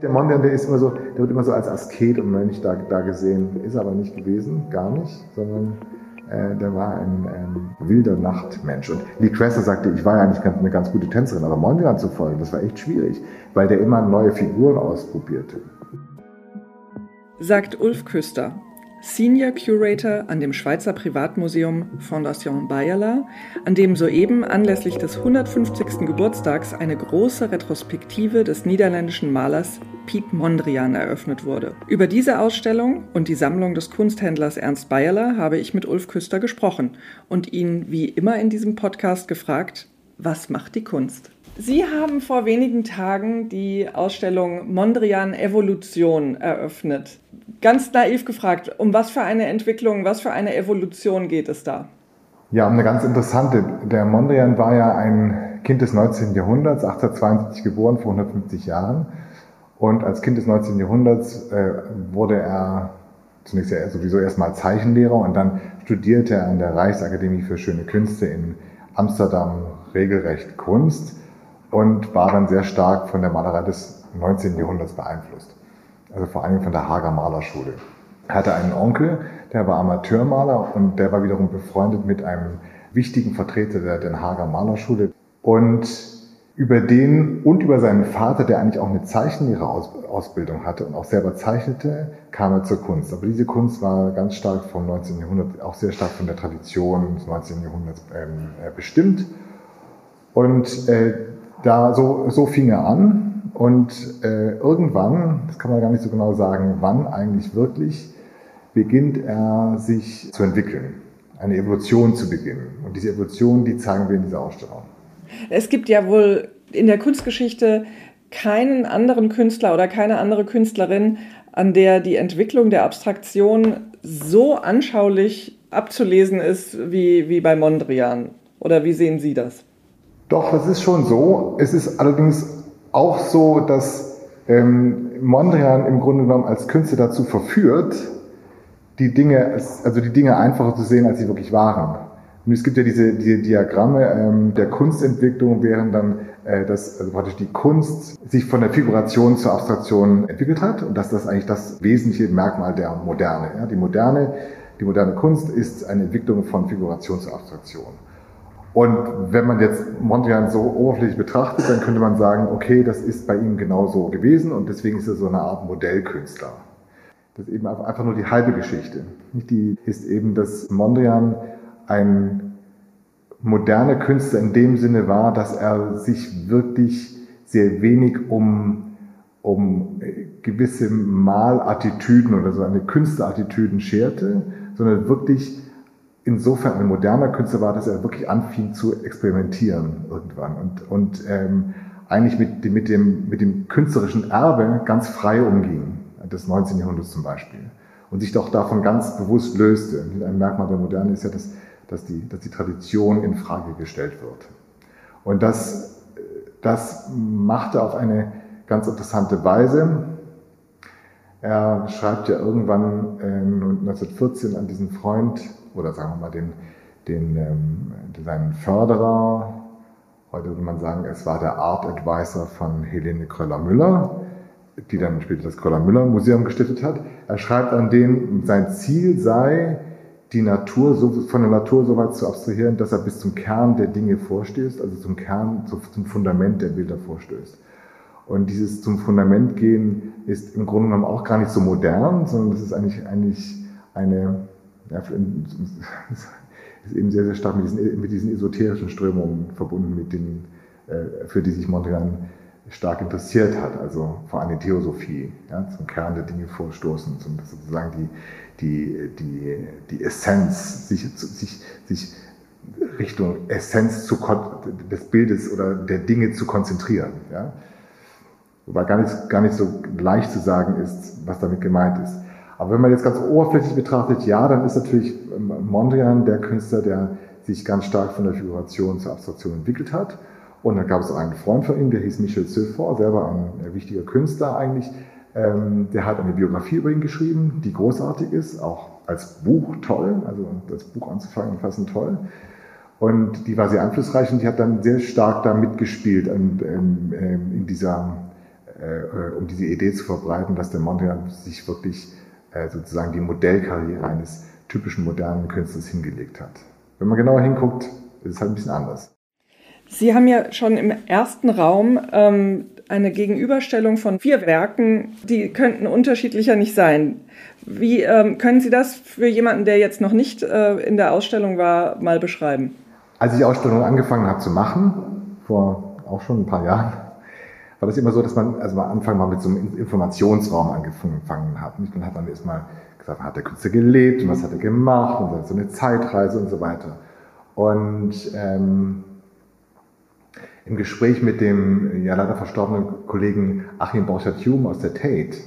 Der Mondrian, der ist immer so, der wird immer so als Asket und Mönch da, da gesehen, ist aber nicht gewesen, gar nicht, sondern äh, der war ein ähm, wilder Nachtmensch. Und Lee Cresser sagte, ich war ja eigentlich eine ganz gute Tänzerin, aber Mondrian zu folgen, das war echt schwierig, weil der immer neue Figuren ausprobierte. Sagt Ulf Küster, Senior Curator an dem Schweizer Privatmuseum Fondation Bayerla, an dem soeben anlässlich des 150. Geburtstags eine große Retrospektive des niederländischen Malers Piet Mondrian eröffnet wurde. Über diese Ausstellung und die Sammlung des Kunsthändlers Ernst Bayerla habe ich mit Ulf Küster gesprochen und ihn wie immer in diesem Podcast gefragt, was macht die Kunst? Sie haben vor wenigen Tagen die Ausstellung Mondrian Evolution eröffnet. Ganz naiv gefragt, um was für eine Entwicklung, was für eine Evolution geht es da? Ja, um eine ganz interessante. Der Mondrian war ja ein Kind des 19. Jahrhunderts, 1872 geboren, vor 150 Jahren. Und als Kind des 19. Jahrhunderts äh, wurde er zunächst ja sowieso erstmal Zeichenlehrer und dann studierte er an der Reichsakademie für Schöne Künste in Amsterdam regelrecht Kunst und war dann sehr stark von der Malerei des 19. Jahrhunderts beeinflusst. Also vor allem von der Hager Malerschule. Er hatte einen Onkel, der war Amateurmaler und der war wiederum befreundet mit einem wichtigen Vertreter der Den Hager Malerschule. Und über den und über seinen Vater, der eigentlich auch eine Zeichenlehrerausbildung hatte und auch selber zeichnete, kam er zur Kunst. Aber diese Kunst war ganz stark vom 19. Jahrhundert, auch sehr stark von der Tradition des 19. Jahrhunderts ähm, äh, bestimmt. Und äh, da so, so fing er an und äh, irgendwann, das kann man gar nicht so genau sagen, wann eigentlich wirklich, beginnt er sich zu entwickeln, eine Evolution zu beginnen. Und diese Evolution, die zeigen wir in dieser Ausstellung. Es gibt ja wohl in der Kunstgeschichte keinen anderen Künstler oder keine andere Künstlerin, an der die Entwicklung der Abstraktion so anschaulich abzulesen ist wie, wie bei Mondrian. Oder wie sehen Sie das? Doch, das ist schon so. Es ist allerdings auch so, dass ähm, Mondrian im Grunde genommen als Künstler dazu verführt, die Dinge, also die Dinge einfacher zu sehen, als sie wirklich waren. Und es gibt ja diese, diese Diagramme ähm, der Kunstentwicklung, während dann äh, das, also praktisch die Kunst sich von der Figuration zur Abstraktion entwickelt hat und dass das eigentlich das wesentliche Merkmal der Moderne. Ja? Die moderne, die moderne Kunst ist eine Entwicklung von Figuration zur Abstraktion. Und wenn man jetzt Mondrian so oberflächlich betrachtet, dann könnte man sagen, okay, das ist bei ihm genauso gewesen und deswegen ist er so eine Art Modellkünstler. Das ist eben einfach nur die halbe Geschichte. Die ist eben, dass Mondrian ein moderner Künstler in dem Sinne war, dass er sich wirklich sehr wenig um, um gewisse Malattitüden oder so eine Künstlerattitüden scherte, sondern wirklich insofern ein moderner Künstler war, dass er wirklich anfing zu experimentieren irgendwann und, und ähm, eigentlich mit, mit, dem, mit dem künstlerischen Erbe ganz frei umging, des 19. Jahrhunderts zum Beispiel, und sich doch davon ganz bewusst löste. Ein Merkmal der Moderne ist ja, dass, dass, die, dass die Tradition in Frage gestellt wird. Und das, das machte auf eine ganz interessante Weise. Er schreibt ja irgendwann äh, 1914 an diesen Freund oder sagen wir mal den, den, ähm, seinen Förderer. Heute würde man sagen, es war der Art Advisor von Helene Kröller-Müller, die dann später das Kröller-Müller-Museum gestiftet hat. Er schreibt an den, sein Ziel sei, die Natur so, von der Natur so weit zu abstrahieren, dass er bis zum Kern der Dinge vorstößt, also zum Kern, zum Fundament der Bilder vorstößt. Und dieses zum Fundament gehen ist im Grunde genommen auch gar nicht so modern, sondern das ist eigentlich, eigentlich eine, ja, ist eben sehr, sehr stark mit diesen, mit diesen esoterischen Strömungen verbunden, mit denen, äh, für die sich Mondrian stark interessiert hat, also vor allem die Theosophie, ja, zum Kern der Dinge vorstoßen, zum, sozusagen die, die, die, die Essenz, sich, sich, sich Richtung Essenz zu, des Bildes oder der Dinge zu konzentrieren. Ja. Wobei gar nicht, gar nicht so leicht zu sagen ist, was damit gemeint ist. Aber wenn man jetzt ganz oberflächlich betrachtet, ja, dann ist natürlich ähm, Mondrian der Künstler, der sich ganz stark von der Figuration zur Abstraktion entwickelt hat. Und dann gab es einen Freund von ihm, der hieß Michel Seufort, selber ein äh, wichtiger Künstler eigentlich. Ähm, der hat eine Biografie über ihn geschrieben, die großartig ist, auch als Buch toll, also das Buch anzufangen, fassen toll. Und die war sehr einflussreich und die hat dann sehr stark da mitgespielt in, in, in dieser äh, um diese Idee zu verbreiten, dass der Mondrian sich wirklich äh, sozusagen die Modellkarriere eines typischen modernen Künstlers hingelegt hat. Wenn man genauer hinguckt, ist es halt ein bisschen anders. Sie haben ja schon im ersten Raum ähm, eine Gegenüberstellung von vier Werken, die könnten unterschiedlicher nicht sein. Wie ähm, können Sie das für jemanden, der jetzt noch nicht äh, in der Ausstellung war, mal beschreiben? Als ich die Ausstellung angefangen habe zu machen, vor auch schon ein paar Jahren, war das immer so, dass man also am Anfang mal mit so einem Informationsraum angefangen hat. Und dann hat man erstmal gesagt, hat der Künstler gelebt und was hat er gemacht und so eine Zeitreise und so weiter. Und ähm, im Gespräch mit dem ja leider verstorbenen Kollegen Achim Borchardt-Hume aus der Tate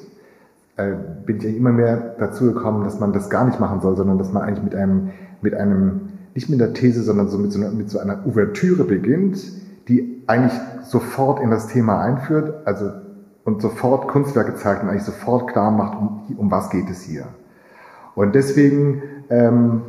äh, bin ich immer mehr dazu gekommen, dass man das gar nicht machen soll, sondern dass man eigentlich mit einem, mit einem nicht mit einer These, sondern so mit so einer, mit so einer Ouvertüre beginnt, die eigentlich sofort in das Thema einführt, also und sofort Kunstwerke zeigt und eigentlich sofort klar macht, um, um was geht es hier. Und deswegen ähm,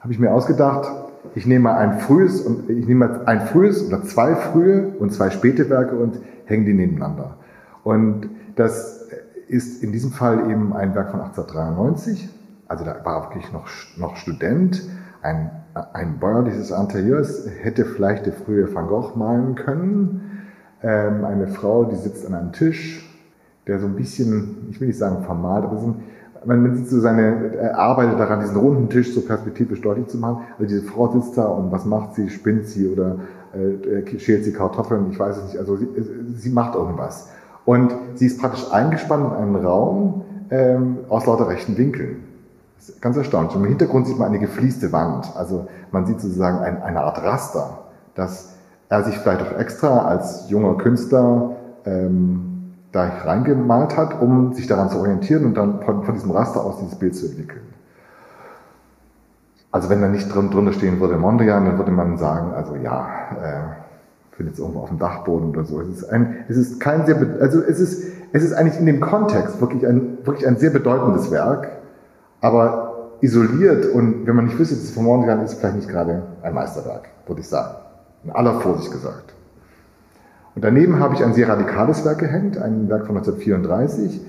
habe ich mir ausgedacht, ich nehme mal ein frühes und ich nehme mal ein frühes oder zwei frühe und zwei späte Werke und hänge die nebeneinander. Und das ist in diesem Fall eben ein Werk von 1893. Also da war wirklich noch, noch Student, ein, ein bäuerliches Interieurs, hätte vielleicht der frühe Van Gogh malen können. Ähm, eine Frau, die sitzt an einem Tisch, der so ein bisschen, ich will nicht sagen vermalt, aber so man sieht so seine, er arbeitet daran, diesen runden Tisch so perspektivisch deutlich zu machen. Also diese Frau sitzt da und was macht sie? Spinnt sie oder äh, schält sie Kartoffeln? Ich weiß es nicht. Also sie, sie macht irgendwas. Und sie ist praktisch eingespannt in einen Raum ähm, aus lauter rechten Winkeln. Ganz erstaunlich. Und im Hintergrund sieht man eine geflieste Wand. Also man sieht sozusagen ein, eine Art Raster, dass er sich vielleicht auch extra als junger Künstler ähm, da reingemalt hat, um sich daran zu orientieren und dann von, von diesem Raster aus dieses Bild zu entwickeln. Also wenn da nicht drin, drunter stehen würde Mondrian, dann würde man sagen, also ja, äh, findet es irgendwo auf dem Dachboden oder so. Es ist, ein, es ist kein sehr, also es ist, es ist eigentlich in dem Kontext wirklich ein, wirklich ein sehr bedeutendes Werk, aber isoliert und wenn man nicht wüsste, dass es von Mondrian ist, vielleicht nicht gerade ein Meisterwerk, würde ich sagen. In aller Vorsicht gesagt. Und daneben habe ich ein sehr radikales Werk gehängt, ein Werk von 1934,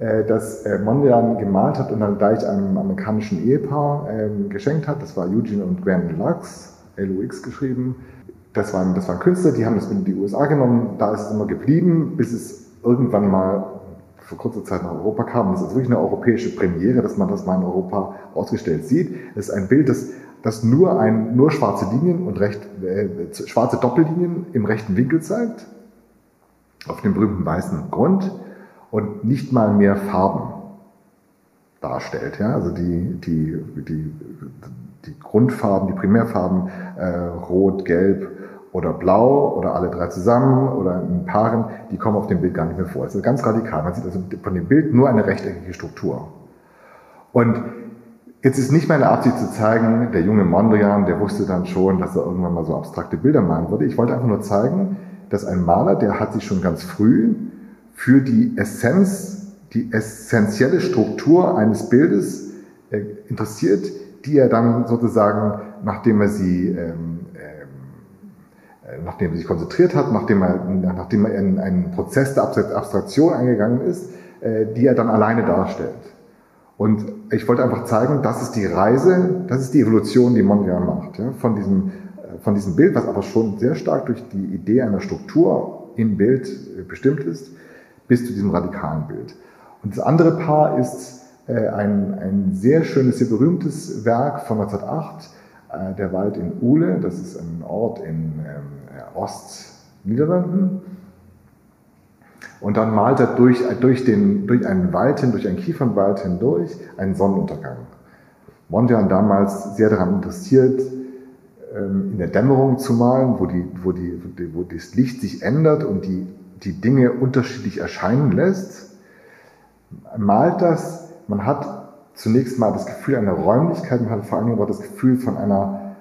äh, das äh, Mondrian gemalt hat und dann gleich einem amerikanischen Ehepaar ähm, geschenkt hat. Das war Eugene und Graham Lux, LUX geschrieben. Das waren, das waren Künstler, die haben das in die USA genommen. Da ist es immer geblieben, bis es irgendwann mal vor kurzer Zeit nach Europa kam. Das ist wirklich eine europäische Premiere, dass man das mal in Europa ausgestellt sieht. Das ist ein Bild, das das nur, ein, nur schwarze Linien und recht, äh, schwarze Doppellinien im rechten Winkel zeigt, auf dem berühmten weißen Grund und nicht mal mehr Farben darstellt. Ja? Also die, die, die, die Grundfarben, die Primärfarben, äh, rot, gelb oder blau oder alle drei zusammen oder in Paaren, die kommen auf dem Bild gar nicht mehr vor. Das ist ganz radikal. Man sieht also von dem Bild nur eine rechteckige Struktur. Und Jetzt ist nicht meine Absicht zu zeigen, der junge Mondrian, der wusste dann schon, dass er irgendwann mal so abstrakte Bilder malen würde. Ich wollte einfach nur zeigen, dass ein Maler, der hat sich schon ganz früh für die Essenz, die essentielle Struktur eines Bildes äh, interessiert, die er dann sozusagen, nachdem er sie, ähm, äh, nachdem er sich konzentriert hat, nachdem er, nachdem er in einen Prozess der Abstraktion eingegangen ist, äh, die er dann alleine darstellt. Und ich wollte einfach zeigen, das ist die Reise, das ist die Evolution, die Mondrian macht. Ja? Von, diesem, äh, von diesem Bild, was aber schon sehr stark durch die Idee einer Struktur im Bild äh, bestimmt ist, bis zu diesem radikalen Bild. Und das andere Paar ist ein, ein sehr schönes, sehr berühmtes Werk von 1908, äh, der Wald in Uhle, das ist ein Ort in ähm, Ostniederlanden. Und dann malt er durch, durch, den, durch einen Wald hin, durch einen Kiefernwald hindurch einen Sonnenuntergang. Mondrian damals sehr daran interessiert, ähm, in der Dämmerung zu malen, wo, die, wo, die, wo das Licht sich ändert und die, die Dinge unterschiedlich erscheinen lässt. Malt das, man hat zunächst mal das Gefühl einer Räumlichkeit, man hat vor Dingen auch das Gefühl von einer,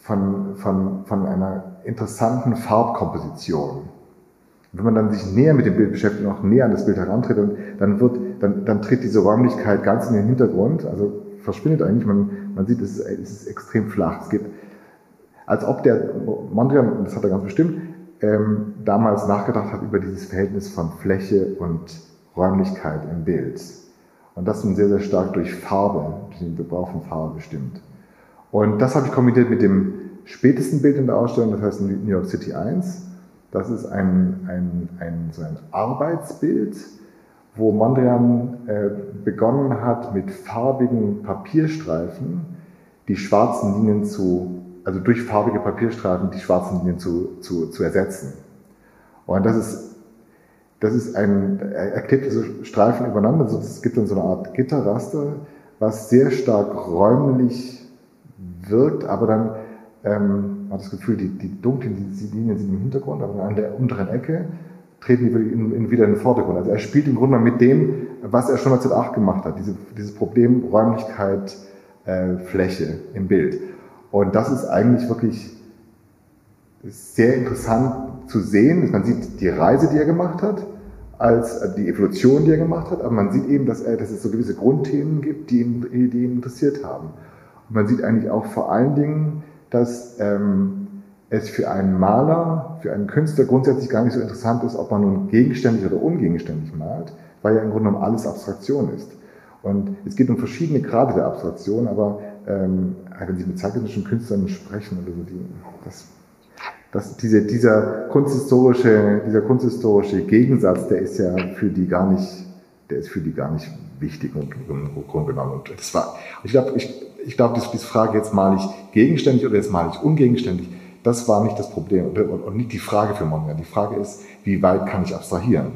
von, von, von einer interessanten Farbkomposition wenn man dann sich näher mit dem Bild beschäftigt und auch näher an das Bild herantritt, dann wird, dann, dann tritt diese Räumlichkeit ganz in den Hintergrund, also verschwindet eigentlich, man, man sieht, es ist, es ist extrem flach. Es geht, als ob der Mondrian, das hat er ganz bestimmt, ähm, damals nachgedacht hat über dieses Verhältnis von Fläche und Räumlichkeit im Bild. Und das nun sehr, sehr stark durch Farbe, durch den Gebrauch von Farbe bestimmt. Und das habe ich kombiniert mit dem spätesten Bild in der Ausstellung, das heißt New York City 1. Das ist ein, ein, ein, so ein Arbeitsbild, wo Mondrian äh, begonnen hat, mit farbigen Papierstreifen die schwarzen Linien zu, also durch farbige Papierstreifen die schwarzen Linien zu, zu, zu ersetzen. Und das ist, das ist ein, er klebt diese Streifen übereinander, es gibt dann so eine Art Gitterraster, was sehr stark räumlich wirkt, aber dann ähm, man hat das Gefühl, die, die dunklen Linien sind im Hintergrund, aber an der unteren Ecke treten die wieder in den Vordergrund. Also er spielt im Grunde mit dem, was er schon 1908 gemacht hat, diese, dieses Problem Räumlichkeit, äh, Fläche im Bild. Und das ist eigentlich wirklich sehr interessant zu sehen. Man sieht die Reise, die er gemacht hat, als die Evolution, die er gemacht hat, aber man sieht eben, dass, er, dass es so gewisse Grundthemen gibt, die ihn, die ihn interessiert haben. Und man sieht eigentlich auch vor allen Dingen, dass ähm, es für einen Maler, für einen Künstler grundsätzlich gar nicht so interessant ist, ob man nun gegenständig oder ungegenständig malt, weil ja im Grunde genommen alles Abstraktion ist. Und es geht um verschiedene Grade der Abstraktion, aber ähm, wenn Sie mit zeitgenössischen Künstlern sprechen oder so, die, das, das, diese, dieser, kunsthistorische, dieser kunsthistorische Gegensatz, der ist ja für die gar nicht, der ist für die gar nicht wichtig und im Grunde genommen. Und das war, ich glaube, ich, ich glaube, diese Frage, jetzt male ich gegenständig oder jetzt male ich ungegenständig, das war nicht das Problem und nicht die Frage für Mondrian. Die Frage ist, wie weit kann ich abstrahieren?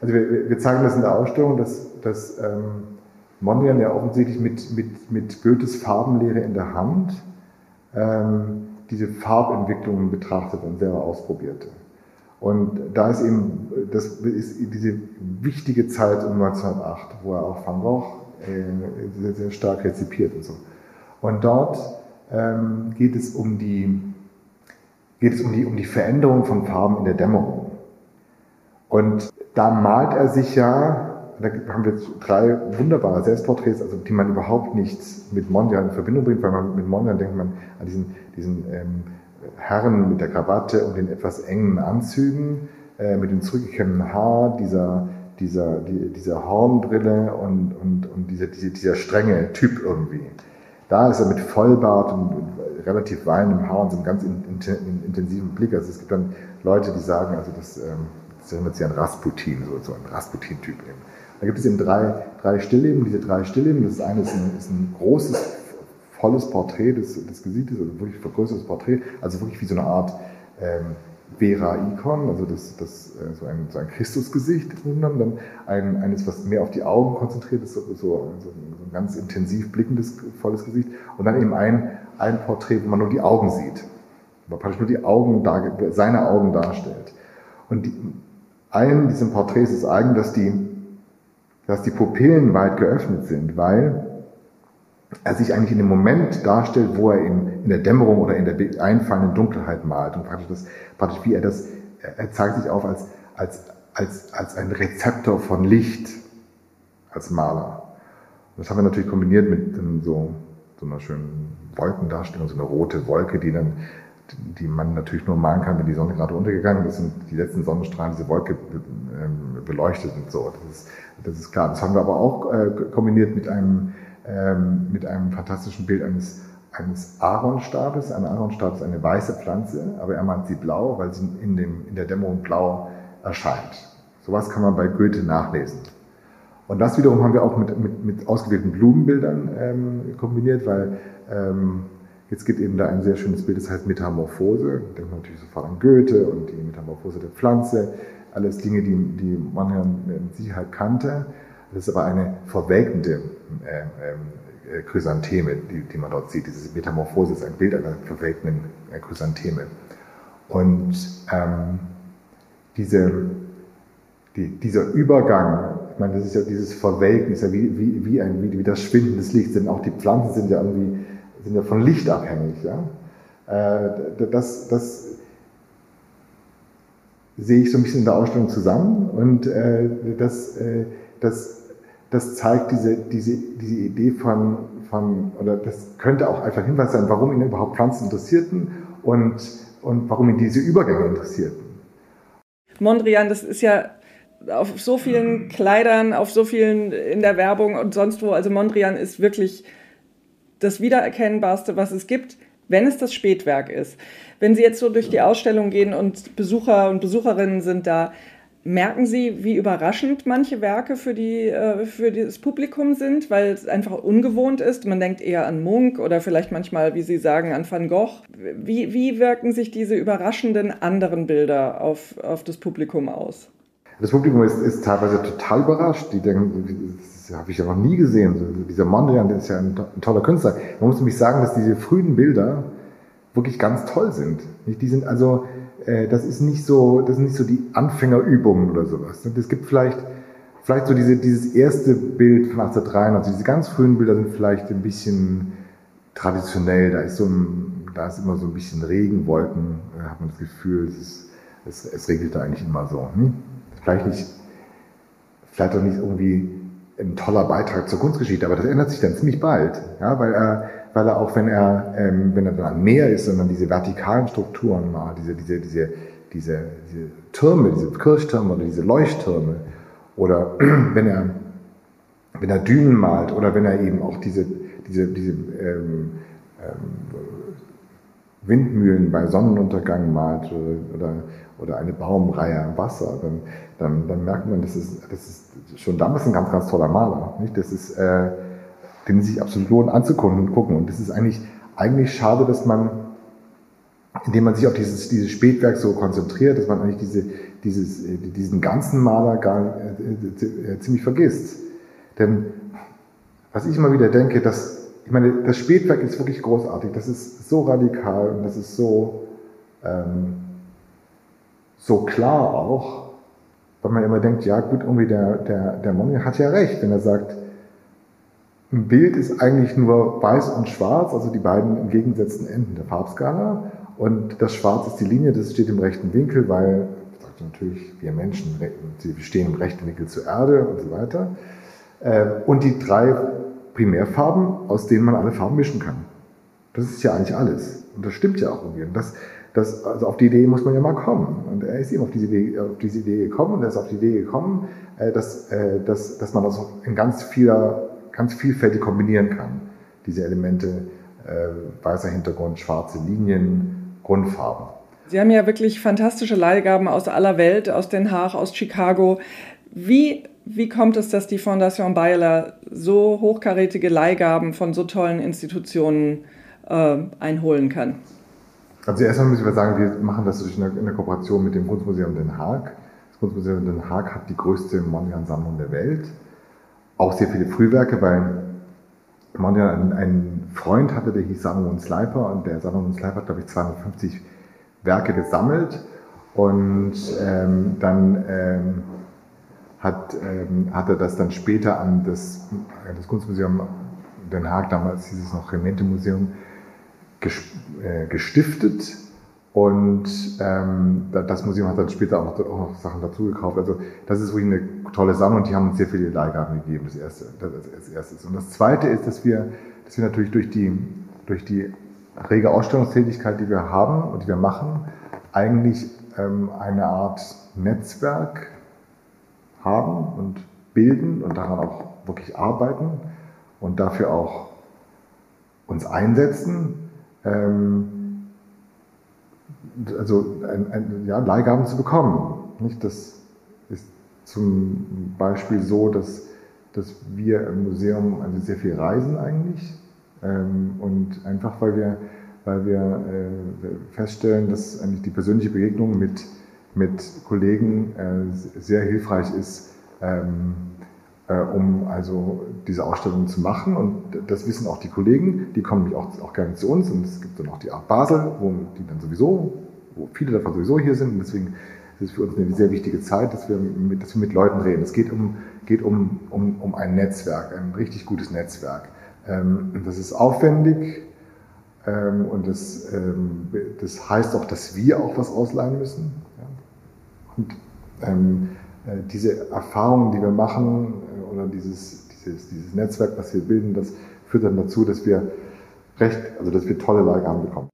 Also wir, wir zeigen das in der Ausstellung, dass, dass ähm, Mondrian ja offensichtlich mit, mit, mit Goethes Farbenlehre in der Hand ähm, diese Farbentwicklungen betrachtet und selber ausprobierte. Und da ist eben, das ist diese wichtige Zeit um 1908, wo er auch Van Gogh äh, sehr, sehr stark rezipiert und so. Und dort ähm, geht es um die, geht es um die, um die Veränderung von Farben in der Dämmerung. Und da malt er sich ja, da haben wir drei wunderbare Selbstporträts, also die man überhaupt nicht mit Mondrian in Verbindung bringt, weil man mit Mondrian denkt man an diesen, diesen ähm, Herren mit der Krawatte und den etwas engen Anzügen, äh, mit dem zurückgekämmten Haar, dieser, dieser, die, dieser Hornbrille und, und, und dieser, dieser, dieser strenge Typ irgendwie. Da ist er mit Vollbart und relativ weinendem Haar und so einem ganz in, in, intensiven Blick. Also es gibt dann Leute, die sagen, also das, ähm, das erinnert sich an Rasputin, so, so ein Rasputin-Typ eben. Da gibt es eben drei, drei Stillleben, diese drei Stillleben. Das eine ist ein, ist ein großes, volles Porträt des, des Gesichtes, also wirklich vergrößertes Porträt, also wirklich wie so eine Art ähm, Vera-Ikon, also das, das, äh, so, ein, so ein Christusgesicht, dann ein, eines, was mehr auf die Augen konzentriert ist, so, so, so ein ganz intensiv blickendes, volles Gesicht, und dann eben ein, ein Porträt, wo man nur die Augen sieht, wo praktisch nur die Augen, seine Augen darstellt. Und die, allen diesen Porträts ist eigen, dass die, dass die Pupillen weit geöffnet sind, weil er sich eigentlich in dem Moment darstellt, wo er in, in der Dämmerung oder in der einfallenden Dunkelheit malt. Und praktisch, das, praktisch wie er das, er zeigt sich auf als, als, als, als ein Rezeptor von Licht, als Maler. Und das haben wir natürlich kombiniert mit so, so einer schönen Wolkendarstellung, so eine rote Wolke, die dann die man natürlich nur malen kann, wenn die Sonne gerade untergegangen ist und die letzten Sonnenstrahlen diese Wolke ähm, beleuchtet und so. Das ist, das ist klar. Das haben wir aber auch äh, kombiniert mit einem ähm, mit einem fantastischen Bild eines, eines Aaronstabes. Ein Aaronstab ist eine weiße Pflanze, aber er meint sie blau, weil sie in, dem, in der Dämmerung blau erscheint. Sowas kann man bei Goethe nachlesen. Und das wiederum haben wir auch mit, mit, mit ausgewählten Blumenbildern ähm, kombiniert, weil ähm, jetzt gibt eben da ein sehr schönes Bild, das heißt Metamorphose. Da denkt man natürlich sofort an Goethe und die Metamorphose der Pflanze. Alles Dinge, die, die man ja mit Sicherheit kannte. Das ist aber eine verwelkende ähm, äh, Chrysantheme, die, die, man dort sieht. Diese Metamorphose ist ein Bild einer verwelkenden äh, Chrysantheme. Und ähm, diese, die, dieser Übergang, ich meine, das ist ja dieses Verwelken, ist ja wie, wie, wie, ein, wie, wie das Schwinden des Lichts, denn auch die Pflanzen sind ja irgendwie sind ja von Licht abhängig. Ja? Äh, das, das sehe ich so ein bisschen in der Ausstellung zusammen und äh, das, äh, das das zeigt diese, diese, diese Idee von, von, oder das könnte auch einfach Hinweis sein, warum ihn überhaupt Pflanzen interessierten und, und warum ihn diese Übergänge interessierten. Mondrian, das ist ja auf so vielen Kleidern, auf so vielen in der Werbung und sonst wo. Also Mondrian ist wirklich das Wiedererkennbarste, was es gibt, wenn es das Spätwerk ist. Wenn Sie jetzt so durch die Ausstellung gehen und Besucher und Besucherinnen sind da, merken Sie, wie überraschend manche Werke für, die, äh, für das Publikum sind, weil es einfach ungewohnt ist? Man denkt eher an Munk oder vielleicht manchmal, wie Sie sagen, an Van Gogh. Wie, wie wirken sich diese überraschenden anderen Bilder auf, auf das Publikum aus? Das Publikum ist, ist teilweise total überrascht. Die denken, das habe ich ja noch nie gesehen. Dieser Mondrian, der ist ja ein, toller Künstler. Man muss nämlich sagen, dass diese frühen Bilder wirklich ganz toll sind. Die sind also, das ist nicht so, das sind nicht so die Anfängerübungen oder sowas. Es gibt vielleicht, vielleicht so diese, dieses erste Bild von 1893, diese ganz frühen Bilder sind vielleicht ein bisschen traditionell. Da ist so ein, da ist immer so ein bisschen Regenwolken, da hat man das Gefühl, es, ist, es, es regnet da eigentlich immer so. Hm? Vielleicht nicht, vielleicht auch nicht irgendwie ein toller Beitrag zur Kunstgeschichte, aber das ändert sich dann ziemlich bald, ja, weil er, weil er auch wenn er, ähm, wenn er dann am Meer ist und dann diese vertikalen Strukturen mal, diese, diese, diese, diese, diese Türme, diese Kirchtürme oder diese Leuchttürme, oder wenn er, wenn er Dünen malt oder wenn er eben auch diese, diese, diese ähm, ähm, Windmühlen bei Sonnenuntergang malt oder, oder, oder eine Baumreihe am Wasser, dann, dann, dann merkt man, das ist, das ist schon damals ein ganz, ganz toller Maler. Nicht? Das ist, äh, den sich absolut lohnt anzugucken und gucken. Und das ist eigentlich, eigentlich schade, dass man, indem man sich auf dieses, dieses Spätwerk so konzentriert, dass man eigentlich diese, dieses, äh, diesen ganzen Maler gar äh, äh, ziemlich vergisst. Denn was ich immer wieder denke, dass, ich meine, das Spätwerk ist wirklich großartig, das ist so radikal und das ist so, ähm, so klar auch, weil man immer denkt, ja gut, irgendwie der, der, der Monge hat ja recht, wenn er sagt, ein Bild ist eigentlich nur weiß und schwarz, also die beiden entgegengesetzten Enden der Farbskala. Und das Schwarz ist die Linie, das steht im rechten Winkel, weil, natürlich, wir Menschen, stehen im rechten Winkel zur Erde und so weiter. Äh, und die drei Primärfarben, aus denen man alle Farben mischen kann. Das ist ja eigentlich alles. Und das stimmt ja auch irgendwie. Und das, das, also auf die Idee muss man ja mal kommen. Und er ist eben auf diese Idee, auf diese Idee gekommen und er ist auf die Idee gekommen, äh, dass, äh, dass, dass man das in ganz vieler, ganz vielfältig kombinieren kann. Diese Elemente, äh, weißer Hintergrund, schwarze Linien, Grundfarben. Sie haben ja wirklich fantastische Leihgaben aus aller Welt, aus Den Haag, aus Chicago. Wie, wie kommt es, dass die Fondation Bayer so hochkarätige Leihgaben von so tollen Institutionen äh, einholen kann? Also erstmal müssen wir sagen, wir machen das in der, Kooperation mit dem Kunstmuseum Den Haag. Das Kunstmuseum Den Haag hat die größte Mondrian-Sammlung der Welt. Auch sehr viele Frühwerke, weil Mondrian einen Freund hatte, der hieß Salomon Sleiper und der Salomon Sleiper hat, glaube ich, 250 Werke gesammelt und ähm, dann ähm, hat, ähm, hat er das dann später an das, das Kunstmuseum Den Haag, damals hieß es noch Remente-Museum, äh, gestiftet und ähm, das Museum hat dann später auch noch, auch noch Sachen dazu gekauft. Also das ist wirklich eine tolle Sammlung und die haben uns sehr viele Leihgaben gegeben, das erste. Das, das erste. Und das zweite ist, dass wir, dass wir natürlich durch die, durch die rege Ausstellungstätigkeit, die wir haben und die wir machen, eigentlich ähm, eine Art Netzwerk haben und bilden und daran auch wirklich arbeiten und dafür auch uns einsetzen, ähm, also ein, ein, ja, Leihgaben zu bekommen. Nicht? Das zum Beispiel so, dass, dass wir im Museum also sehr viel reisen eigentlich ähm, und einfach weil wir, weil wir äh, feststellen, dass eigentlich die persönliche Begegnung mit, mit Kollegen äh, sehr hilfreich ist, ähm, äh, um also diese Ausstellung zu machen. Und das wissen auch die Kollegen, die kommen auch, auch gerne zu uns. Und es gibt dann auch die Art Basel, wo die dann sowieso, wo viele davon sowieso hier sind. Und deswegen ist es für uns eine sehr wichtige Zeit, dass wir mit, dass wir mit Leuten reden. Es geht um, geht um, um, um ein Netzwerk, ein richtig gutes Netzwerk. Ähm, das ist aufwendig. Ähm, und das, ähm, das heißt auch, dass wir auch was ausleihen müssen. Ja. Und ähm, äh, diese Erfahrungen, die wir machen, oder dieses, dieses, dieses Netzwerk, was wir bilden, das führt dann dazu, dass wir recht, also dass wir tolle Leihgaben bekommen.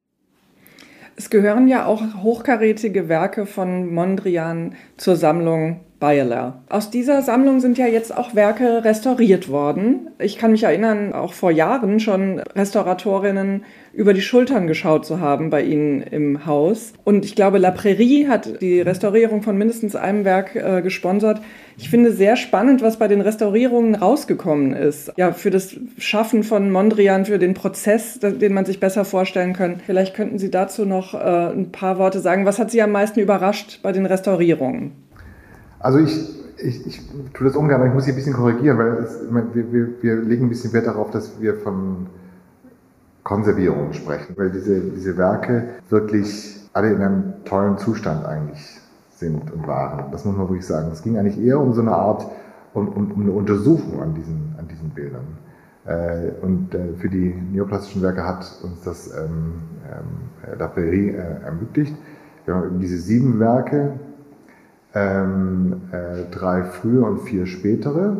Es gehören ja auch hochkarätige Werke von Mondrian zur Sammlung Beyeler. Aus dieser Sammlung sind ja jetzt auch Werke restauriert worden. Ich kann mich erinnern, auch vor Jahren schon Restauratorinnen über die Schultern geschaut zu haben bei Ihnen im Haus. Und ich glaube, La Prairie hat die Restaurierung von mindestens einem Werk äh, gesponsert. Ich finde sehr spannend, was bei den Restaurierungen rausgekommen ist. Ja, für das Schaffen von Mondrian, für den Prozess, den man sich besser vorstellen kann. Vielleicht könnten Sie dazu noch äh, ein paar Worte sagen. Was hat Sie am meisten überrascht bei den Restaurierungen? Also ich, ich, ich tue das ungern, aber ich muss hier ein bisschen korrigieren, weil es, wir, wir, wir legen ein bisschen Wert darauf, dass wir von Konservierung sprechen, weil diese, diese Werke wirklich alle in einem tollen Zustand eigentlich sind und waren. Das muss man wirklich sagen. Es ging eigentlich eher um so eine Art, um, um, um eine Untersuchung an diesen, an diesen Bildern. Äh, und äh, für die neoplastischen Werke hat uns das ähm, ähm, La Prairie äh, ermöglicht. Wir haben eben diese sieben Werke, ähm, äh, drei frühe und vier spätere.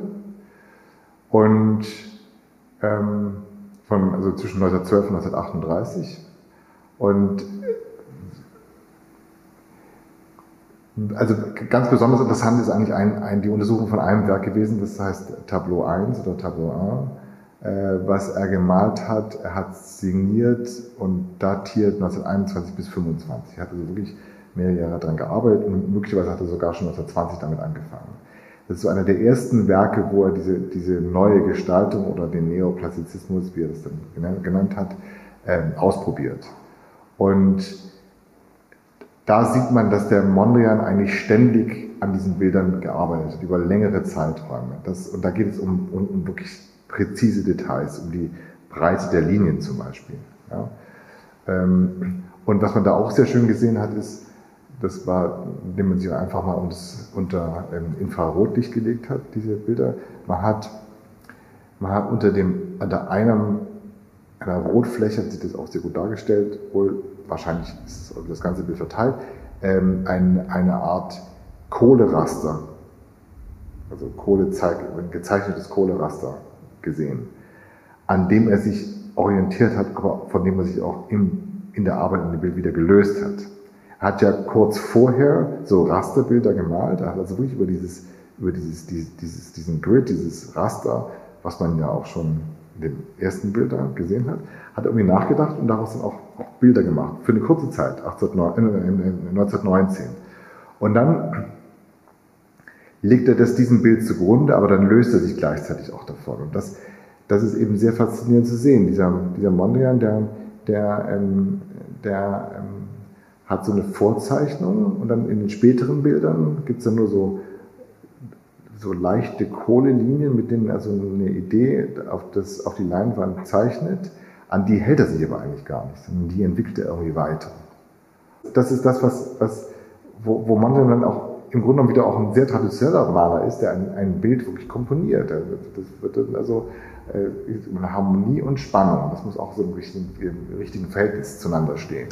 Und ähm, von, also zwischen 1912 und 1938. Und also ganz besonders interessant ist eigentlich ein, ein, die Untersuchung von einem Werk gewesen, das heißt Tableau 1 oder Tableau 1, äh, was er gemalt hat. Er hat signiert und datiert 1921 bis 1925. Er hat also wirklich mehrere Jahre daran gearbeitet und möglicherweise hat er sogar schon 1920 damit angefangen. Das ist so einer der ersten Werke, wo er diese, diese neue Gestaltung oder den Neoplastizismus, wie er das dann genannt hat, ähm, ausprobiert. Und da sieht man, dass der Mondrian eigentlich ständig an diesen Bildern gearbeitet hat, über längere Zeiträume. Das, und da geht es um, um, um wirklich präzise Details, um die Breite der Linien zum Beispiel. Ja. Ähm, und was man da auch sehr schön gesehen hat, ist, das war, indem man sie einfach mal unter ähm, Infrarotlicht gelegt hat, diese Bilder. Man hat, man hat unter dem, unter einem, einer Rotfläche, hat sich das auch sehr gut dargestellt, wohl, wahrscheinlich ist das ganze Bild verteilt, ähm, ein, eine Art Kohleraster, also Kohle gezeichnetes Kohleraster gesehen, an dem er sich orientiert hat, aber von dem er sich auch im, in der Arbeit in dem Bild wieder gelöst hat hat ja kurz vorher so Rasterbilder gemalt. Er hat also wirklich über dieses, über dieses, dieses, diesen Grid, dieses Raster, was man ja auch schon in den ersten Bildern gesehen hat, hat irgendwie nachgedacht und daraus dann auch, auch Bilder gemacht. Für eine kurze Zeit, 1919. Und dann legt er das diesem Bild zugrunde, aber dann löst er sich gleichzeitig auch davon. Und das, das ist eben sehr faszinierend zu sehen. Dieser, dieser Mondrian, der, der, ähm, der ähm, hat so eine Vorzeichnung und dann in den späteren Bildern gibt es dann nur so, so leichte Kohlelinien, mit denen er so eine Idee auf, das, auf die Leinwand zeichnet. An die hält er sich aber eigentlich gar nicht, sondern die entwickelt er irgendwie weiter. Das ist das, was, was, wo, wo man dann auch im Grunde genommen wieder auch ein sehr traditioneller Maler ist, der ein, ein Bild wirklich komponiert. Das wird dann also äh, Harmonie und Spannung. Das muss auch so im richtigen, im richtigen Verhältnis zueinander stehen.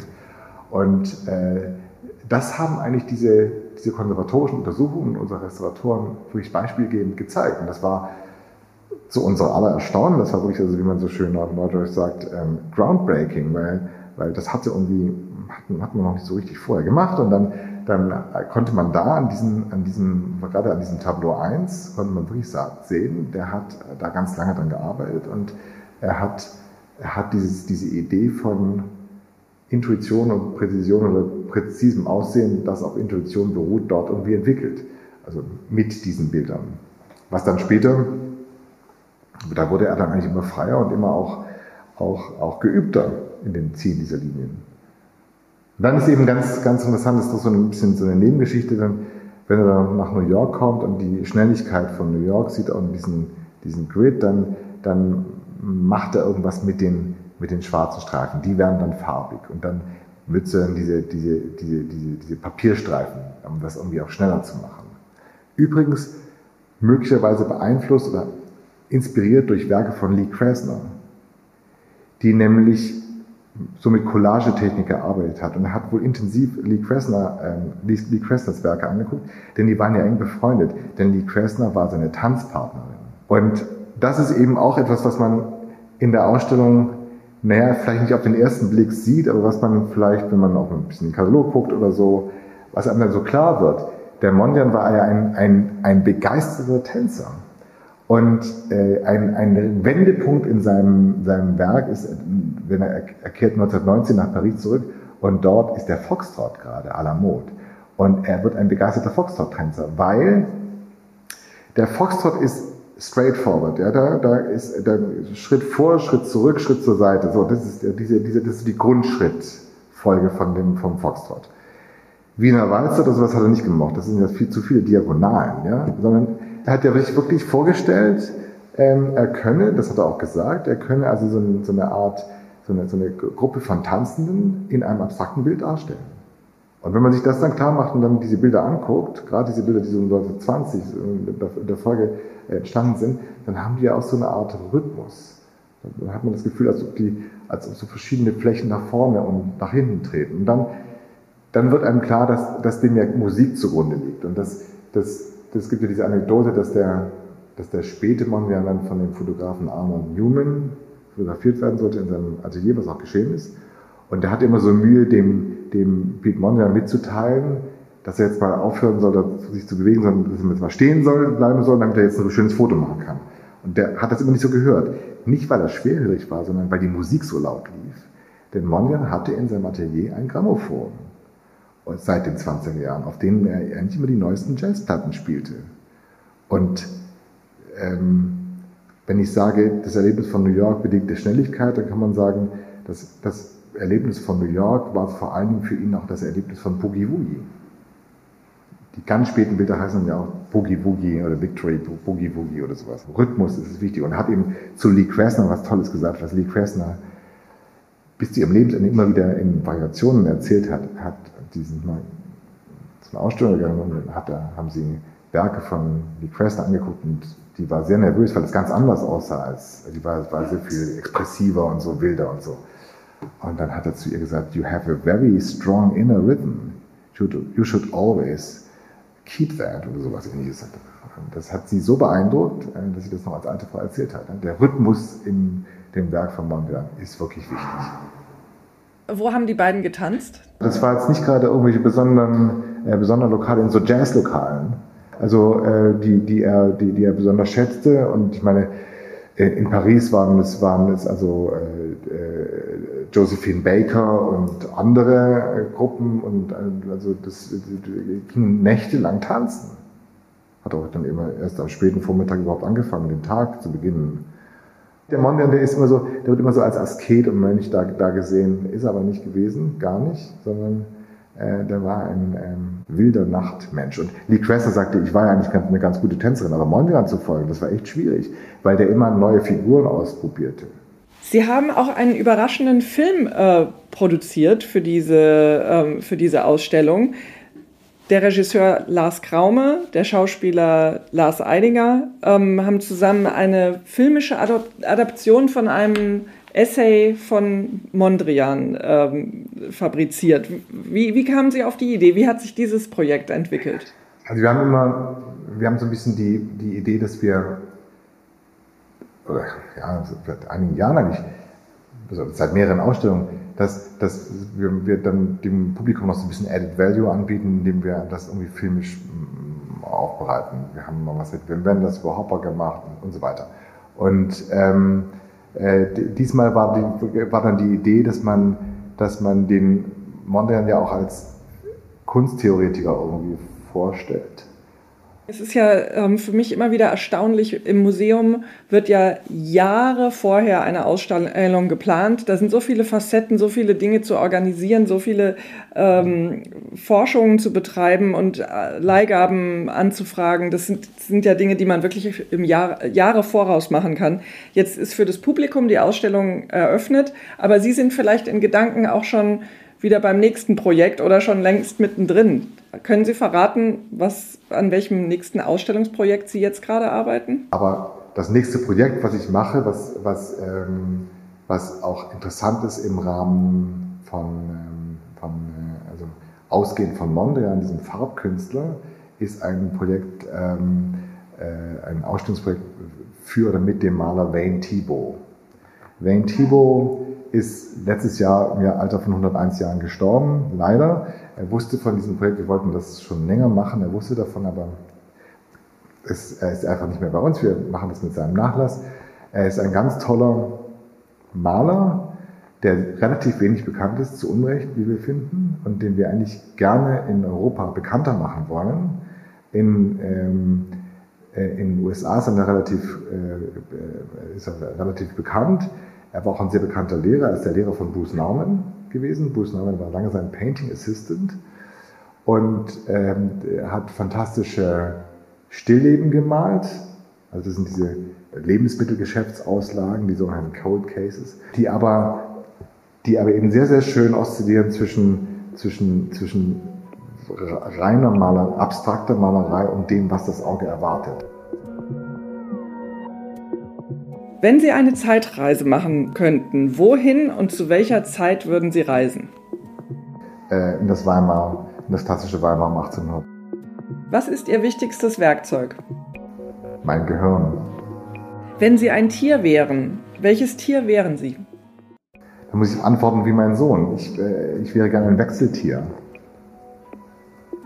Und äh, das haben eigentlich diese, diese konservatorischen Untersuchungen unserer Restauratoren wirklich beispielgebend gezeigt. Und das war zu unserer aller Erstaunen, das war wirklich, also wie man so schön auf Neudeutsch sagt, ähm, groundbreaking, weil, weil das hatte irgendwie, hat, hat man noch nicht so richtig vorher gemacht und dann, dann konnte man da an diesem, an diesem, gerade an diesem Tableau 1, konnte man wirklich sehen, der hat da ganz lange dran gearbeitet und er hat, er hat dieses, diese Idee von, Intuition und Präzision oder präzisem Aussehen, das auf Intuition beruht, dort irgendwie entwickelt. Also mit diesen Bildern. Was dann später, da wurde er dann eigentlich immer freier und immer auch, auch, auch geübter in den Ziehen dieser Linien. Und dann ist eben ganz, ganz interessant, ist das so ein bisschen so eine Nebengeschichte, dann, wenn er dann nach New York kommt und die Schnelligkeit von New York sieht und diesen, diesen Grid, dann, dann macht er irgendwas mit den, mit den schwarzen Streifen. Die werden dann farbig und dann dann diese, diese, diese, diese, diese Papierstreifen, um das irgendwie auch schneller zu machen. Übrigens möglicherweise beeinflusst oder inspiriert durch Werke von Lee Krasner, die nämlich so mit Collagetechnik gearbeitet hat. Und er hat wohl intensiv Lee Krasner, ähm, Lee, Lee Krasners Werke angeguckt, denn die waren ja eng befreundet. Denn Lee Krasner war seine Tanzpartnerin. Und das ist eben auch etwas, was man in der Ausstellung naja, vielleicht nicht auf den ersten Blick sieht, aber was man vielleicht, wenn man auch ein bisschen in den Katalog guckt oder so, was einem dann so klar wird. Der Mondrian war ja ein, ein, ein begeisterter Tänzer. Und äh, ein, ein Wendepunkt in seinem, seinem Werk ist, wenn er, er kehrt 1919 nach Paris zurück und dort ist der Foxtrot gerade à la mode. Und er wird ein begeisterter Foxtrot-Tänzer, weil der Foxtrot ist straightforward. Ja, da, da ist da Schritt vor, Schritt zurück, Schritt zur Seite. So, das ist diese, diese, das ist die Grundschrittfolge von dem vom Foxtrot. Wiener Walzer oder sowas hat er nicht gemacht. Das sind ja viel zu viele Diagonalen, ja, sondern er hat ja wirklich vorgestellt, ähm, er könne, das hat er auch gesagt, er könne also so, eine, so eine Art, so eine, so eine Gruppe von Tanzenden in einem abstrakten Bild darstellen. Und wenn man sich das dann klar macht und dann diese Bilder anguckt, gerade diese Bilder, die so 1920 in der Folge entstanden sind, dann haben die ja auch so eine Art Rhythmus. Dann hat man das Gefühl, als ob, die, als ob so verschiedene Flächen nach vorne und nach hinten treten. Und dann, dann wird einem klar, dass, dass dem ja Musik zugrunde liegt. Und das, das, das gibt ja diese Anekdote, dass der, dass der späte Mondrian dann von dem Fotografen Arnold Newman fotografiert werden sollte in seinem Atelier, was auch geschehen ist. Und der hat immer so Mühe, dem, dem Pete Mondrian mitzuteilen, dass er jetzt mal aufhören soll, sich zu bewegen, sondern dass er jetzt mal stehen soll, bleiben soll, damit er jetzt ein schönes Foto machen kann. Und der hat das immer nicht so gehört. Nicht, weil er schwerhörig war, sondern weil die Musik so laut lief. Denn Mondrian hatte in seinem Atelier ein Grammophon. Seit den 20er Jahren, auf dem er eigentlich immer die neuesten Jazzplatten spielte. Und ähm, wenn ich sage, das Erlebnis von New York bedingt der Schnelligkeit, dann kann man sagen, dass das Erlebnis von New York war vor Dingen für ihn auch das Erlebnis von Boogie Woogie. Die ganz späten Bilder heißen ja auch Boogie Woogie oder Victory Boogie Woogie oder sowas. Rhythmus ist wichtig und hat eben zu Lee Krasner was Tolles gesagt, was Lee Krasner bis zu ihrem Lebensende immer wieder in Variationen erzählt hat, hat diesen zu einer Ausstellung gegangen und hat da, haben sie Werke von Lee Krasner angeguckt und die war sehr nervös, weil es ganz anders aussah als, die war, war sehr viel expressiver und so wilder und so. Und dann hat er zu ihr gesagt, you have a very strong inner rhythm. You should always keep that oder sowas ähnliches. Das hat sie so beeindruckt, äh, dass sie das noch als alte Frau erzählt hat. Der Rhythmus in dem Werk von Mondrian ist wirklich wichtig. Wo haben die beiden getanzt? Das war jetzt nicht gerade irgendwelche besonderen, äh, besonderen Lokale, in so Jazzlokalen. Also äh, die, die, er, die, die er besonders schätzte. Und ich meine, äh, in Paris waren es, waren es also äh, äh, Josephine Baker und andere äh, Gruppen und äh, also das ging nächtelang tanzen. Hat auch dann immer erst am späten Vormittag überhaupt angefangen, den Tag zu beginnen. Der Mondrian, der ist immer so, der wird immer so als Asket und Mönch da, da gesehen, ist aber nicht gewesen, gar nicht, sondern äh, der war ein ähm, wilder Nachtmensch. Und Lee Krasner sagte, ich war ja eigentlich eine ganz gute Tänzerin, aber Mondrian zu folgen, das war echt schwierig, weil der immer neue Figuren ausprobierte. Sie haben auch einen überraschenden Film äh, produziert für diese, ähm, für diese Ausstellung. Der Regisseur Lars Kraume, der Schauspieler Lars Eidinger ähm, haben zusammen eine filmische Adaption von einem Essay von Mondrian ähm, fabriziert. Wie, wie kamen Sie auf die Idee? Wie hat sich dieses Projekt entwickelt? Also wir haben immer, wir haben so ein bisschen die, die Idee, dass wir oder ja, seit einigen Jahren eigentlich, also seit mehreren Ausstellungen, dass, dass wir, wir dann dem Publikum noch so ein bisschen Added Value anbieten, indem wir das irgendwie filmisch mm, aufbereiten. Wir haben mal was mit Wim Wenders über Hopper gemacht und, so weiter. Und ähm, äh, diesmal war, die, war dann die Idee, dass man, dass man den Mondrian ja auch als Kunsttheoretiker irgendwie vorstellt. Es ist ja ähm, für mich immer wieder erstaunlich, im Museum wird ja Jahre vorher eine Ausstellung geplant. Da sind so viele Facetten, so viele Dinge zu organisieren, so viele ähm, Forschungen zu betreiben und äh, Leihgaben anzufragen. Das sind, das sind ja Dinge, die man wirklich im Jahr, Jahre voraus machen kann. Jetzt ist für das Publikum die Ausstellung eröffnet, aber Sie sind vielleicht in Gedanken auch schon wieder beim nächsten Projekt oder schon längst mittendrin. Können Sie verraten, was, an welchem nächsten Ausstellungsprojekt Sie jetzt gerade arbeiten? Aber das nächste Projekt, was ich mache, was, was, ähm, was auch interessant ist im Rahmen von, ähm, von äh, also ausgehend von Mondrian, diesem Farbkünstler, ist ein Projekt, ähm, äh, ein Ausstellungsprojekt für oder mit dem Maler Wayne Thibault. Wayne Thibault ist letztes Jahr im Alter von 101 Jahren gestorben, leider. Er wusste von diesem Projekt, wir wollten das schon länger machen, er wusste davon, aber es, er ist einfach nicht mehr bei uns. Wir machen das mit seinem Nachlass. Er ist ein ganz toller Maler, der relativ wenig bekannt ist, zu Unrecht, wie wir finden, und den wir eigentlich gerne in Europa bekannter machen wollen. In, ähm, äh, in den USA ist er, relativ, äh, ist er relativ bekannt. Er war auch ein sehr bekannter Lehrer. Er ist der Lehrer von Bruce Nauman gewesen. Bruce Nauman war lange sein Painting Assistant und ähm, hat fantastische Stillleben gemalt. Also das sind diese Lebensmittelgeschäftsauslagen, die sogenannten Cold Cases, die aber, die aber eben sehr, sehr schön oszillieren zwischen, zwischen, zwischen reiner Maler, abstrakter Malerei und dem, was das Auge erwartet. Wenn Sie eine Zeitreise machen könnten, wohin und zu welcher Zeit würden Sie reisen? Äh, in das Weimar, in das klassische Weimar um 1800. Was ist Ihr wichtigstes Werkzeug? Mein Gehirn. Wenn Sie ein Tier wären, welches Tier wären Sie? Da muss ich antworten wie mein Sohn. Ich, äh, ich wäre gerne ein Wechseltier.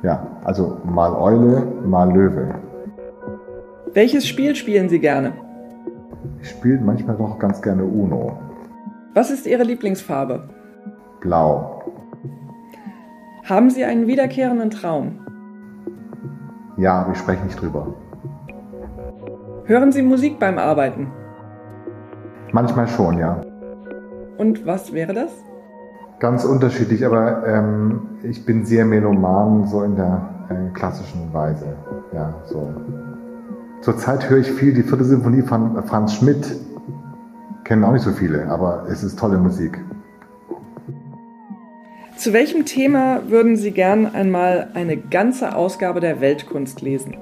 Ja, also mal Eule, mal Löwe. Welches Spiel spielen Sie gerne? Ich spiele manchmal doch ganz gerne Uno. Was ist Ihre Lieblingsfarbe? Blau. Haben Sie einen wiederkehrenden Traum? Ja, aber ich spreche nicht drüber. Hören Sie Musik beim Arbeiten? Manchmal schon, ja. Und was wäre das? Ganz unterschiedlich, aber ähm, ich bin sehr meloman, so in der äh, klassischen Weise. Ja, so Zurzeit höre ich viel die vierte Symphonie von Franz Schmidt. Kennen auch nicht so viele, aber es ist tolle Musik. Zu welchem Thema würden Sie gern einmal eine ganze Ausgabe der Weltkunst lesen?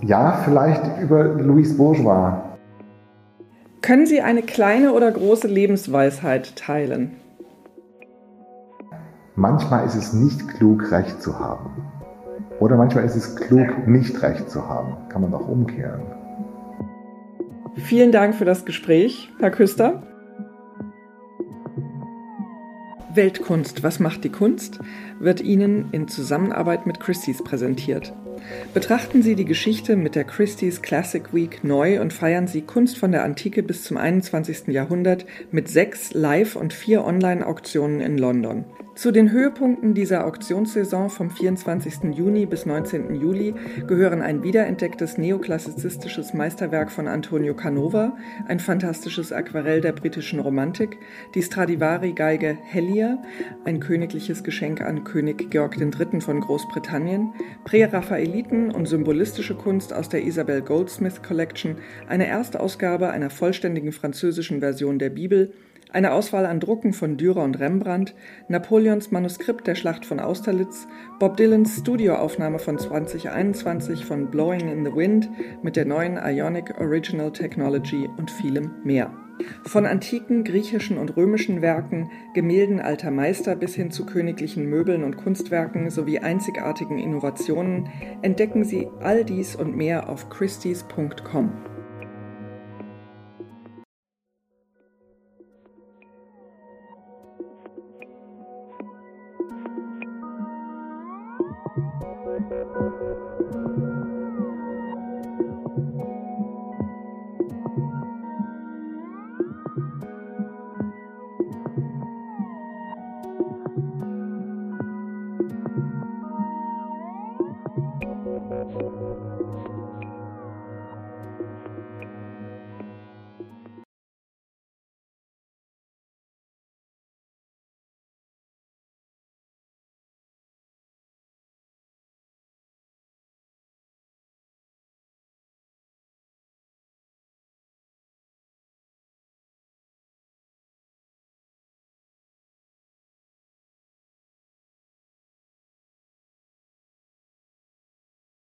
Ja, vielleicht über Louise Bourgeois. Können Sie eine kleine oder große Lebensweisheit teilen? Manchmal ist es nicht klug, Recht zu haben. Oder manchmal ist es klug, nicht recht zu haben. Kann man auch umkehren. Vielen Dank für das Gespräch, Herr Küster. Weltkunst, was macht die Kunst? wird Ihnen in Zusammenarbeit mit Christie's präsentiert. Betrachten Sie die Geschichte mit der Christie's Classic Week neu und feiern Sie Kunst von der Antike bis zum 21. Jahrhundert mit sechs Live- und vier Online-Auktionen in London. Zu den Höhepunkten dieser Auktionssaison vom 24. Juni bis 19. Juli gehören ein wiederentdecktes neoklassizistisches Meisterwerk von Antonio Canova, ein fantastisches Aquarell der britischen Romantik, die Stradivari-Geige Hellier, ein königliches Geschenk an König Georg III. von Großbritannien, Präraphaeliten und symbolistische Kunst aus der Isabel Goldsmith Collection, eine Erstausgabe einer vollständigen französischen Version der Bibel, eine Auswahl an Drucken von Dürer und Rembrandt, Napoleons Manuskript der Schlacht von Austerlitz, Bob Dylans Studioaufnahme von 2021 von Blowing in the Wind mit der neuen Ionic Original Technology und vielem mehr. Von antiken griechischen und römischen Werken, Gemälden alter Meister bis hin zu königlichen Möbeln und Kunstwerken sowie einzigartigen Innovationen entdecken Sie all dies und mehr auf christies.com.